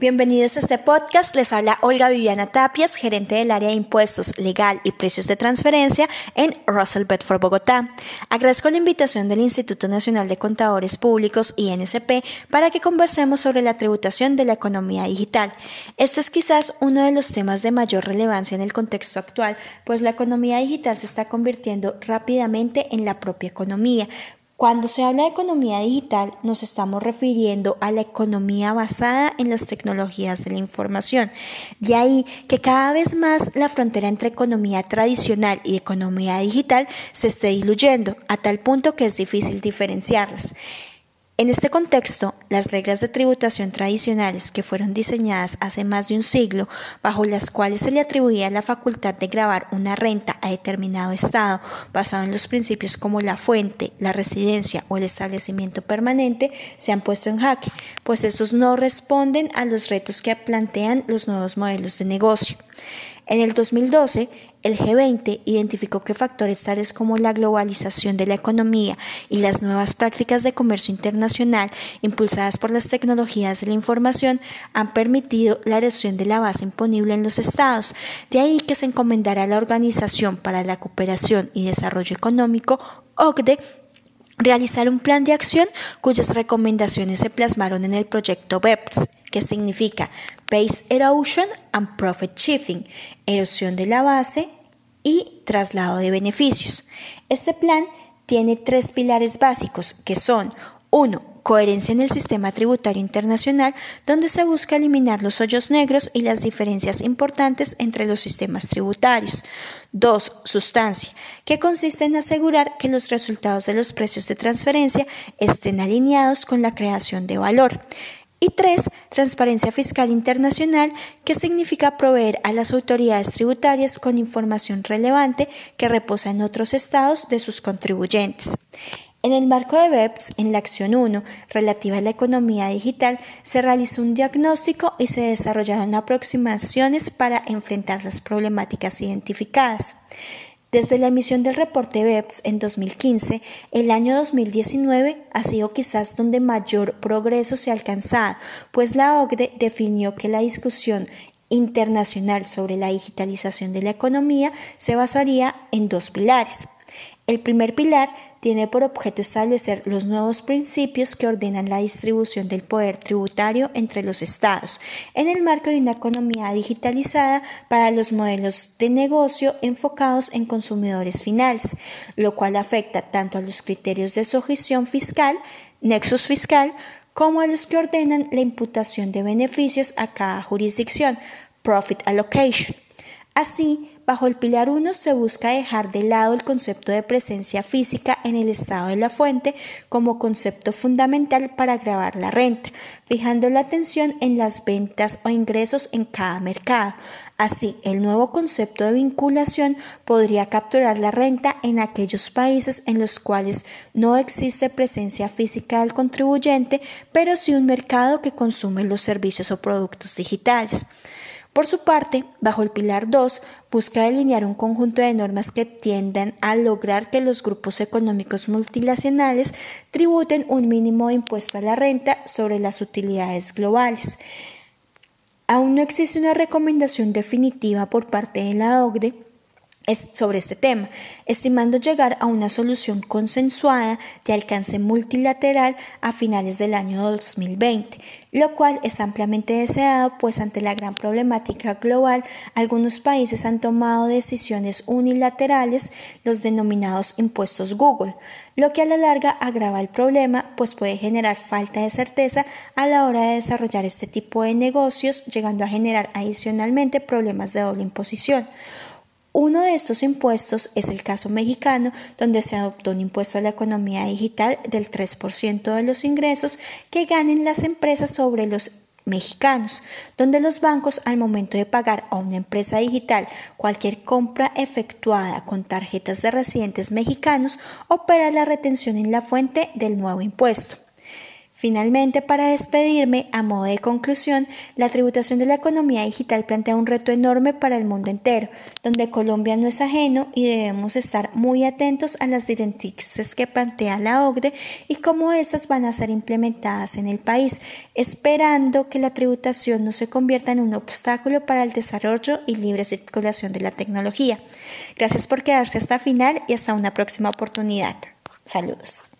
Bienvenidos a este podcast. Les habla Olga Viviana Tapias, gerente del área de impuestos, legal y precios de transferencia en Russell Bedford, Bogotá. Agradezco la invitación del Instituto Nacional de Contadores Públicos, INSP, para que conversemos sobre la tributación de la economía digital. Este es quizás uno de los temas de mayor relevancia en el contexto actual, pues la economía digital se está convirtiendo rápidamente en la propia economía, cuando se habla de economía digital, nos estamos refiriendo a la economía basada en las tecnologías de la información. De ahí que cada vez más la frontera entre economía tradicional y economía digital se esté diluyendo, a tal punto que es difícil diferenciarlas. En este contexto, las reglas de tributación tradicionales que fueron diseñadas hace más de un siglo, bajo las cuales se le atribuía la facultad de grabar una renta a determinado estado basado en los principios como la fuente, la residencia o el establecimiento permanente, se han puesto en jaque, pues estos no responden a los retos que plantean los nuevos modelos de negocio. En el 2012, el G20 identificó que factores tales como la globalización de la economía y las nuevas prácticas de comercio internacional impulsadas por las tecnologías de la información han permitido la erosión de la base imponible en los estados. De ahí que se encomendará a la Organización para la Cooperación y Desarrollo Económico, OCDE, realizar un plan de acción cuyas recomendaciones se plasmaron en el proyecto BEPS que significa Base Erosion and Profit Shifting, erosión de la base y traslado de beneficios. Este plan tiene tres pilares básicos que son 1. Coherencia en el sistema tributario internacional, donde se busca eliminar los hoyos negros y las diferencias importantes entre los sistemas tributarios. 2. Sustancia, que consiste en asegurar que los resultados de los precios de transferencia estén alineados con la creación de valor. Y tres, transparencia fiscal internacional, que significa proveer a las autoridades tributarias con información relevante que reposa en otros estados de sus contribuyentes. En el marco de BEPS, en la acción 1, relativa a la economía digital, se realizó un diagnóstico y se desarrollaron aproximaciones para enfrentar las problemáticas identificadas. Desde la emisión del reporte BEPS en 2015, el año 2019 ha sido quizás donde mayor progreso se ha alcanzado, pues la OCDE definió que la discusión internacional sobre la digitalización de la economía se basaría en dos pilares. El primer pilar tiene por objeto establecer los nuevos principios que ordenan la distribución del poder tributario entre los estados en el marco de una economía digitalizada para los modelos de negocio enfocados en consumidores finales, lo cual afecta tanto a los criterios de sujeción fiscal, nexus fiscal, como a los que ordenan la imputación de beneficios a cada jurisdicción, profit allocation. Así, bajo el pilar 1 se busca dejar de lado el concepto de presencia física en el estado de la fuente como concepto fundamental para grabar la renta, fijando la atención en las ventas o ingresos en cada mercado. Así, el nuevo concepto de vinculación podría capturar la renta en aquellos países en los cuales no existe presencia física del contribuyente, pero sí un mercado que consume los servicios o productos digitales. Por su parte, bajo el pilar 2, busca delinear un conjunto de normas que tiendan a lograr que los grupos económicos multinacionales tributen un mínimo de impuesto a la renta sobre las utilidades globales. Aún no existe una recomendación definitiva por parte de la OCDE sobre este tema, estimando llegar a una solución consensuada de alcance multilateral a finales del año 2020, lo cual es ampliamente deseado, pues ante la gran problemática global, algunos países han tomado decisiones unilaterales, los denominados impuestos Google, lo que a la larga agrava el problema, pues puede generar falta de certeza a la hora de desarrollar este tipo de negocios, llegando a generar adicionalmente problemas de doble imposición. Uno de estos impuestos es el caso mexicano, donde se adoptó un impuesto a la economía digital del 3% de los ingresos que ganen las empresas sobre los mexicanos, donde los bancos al momento de pagar a una empresa digital cualquier compra efectuada con tarjetas de residentes mexicanos opera la retención en la fuente del nuevo impuesto. Finalmente, para despedirme, a modo de conclusión, la tributación de la economía digital plantea un reto enorme para el mundo entero, donde Colombia no es ajeno y debemos estar muy atentos a las directrices que plantea la OCDE y cómo estas van a ser implementadas en el país, esperando que la tributación no se convierta en un obstáculo para el desarrollo y libre circulación de la tecnología. Gracias por quedarse hasta final y hasta una próxima oportunidad. Saludos.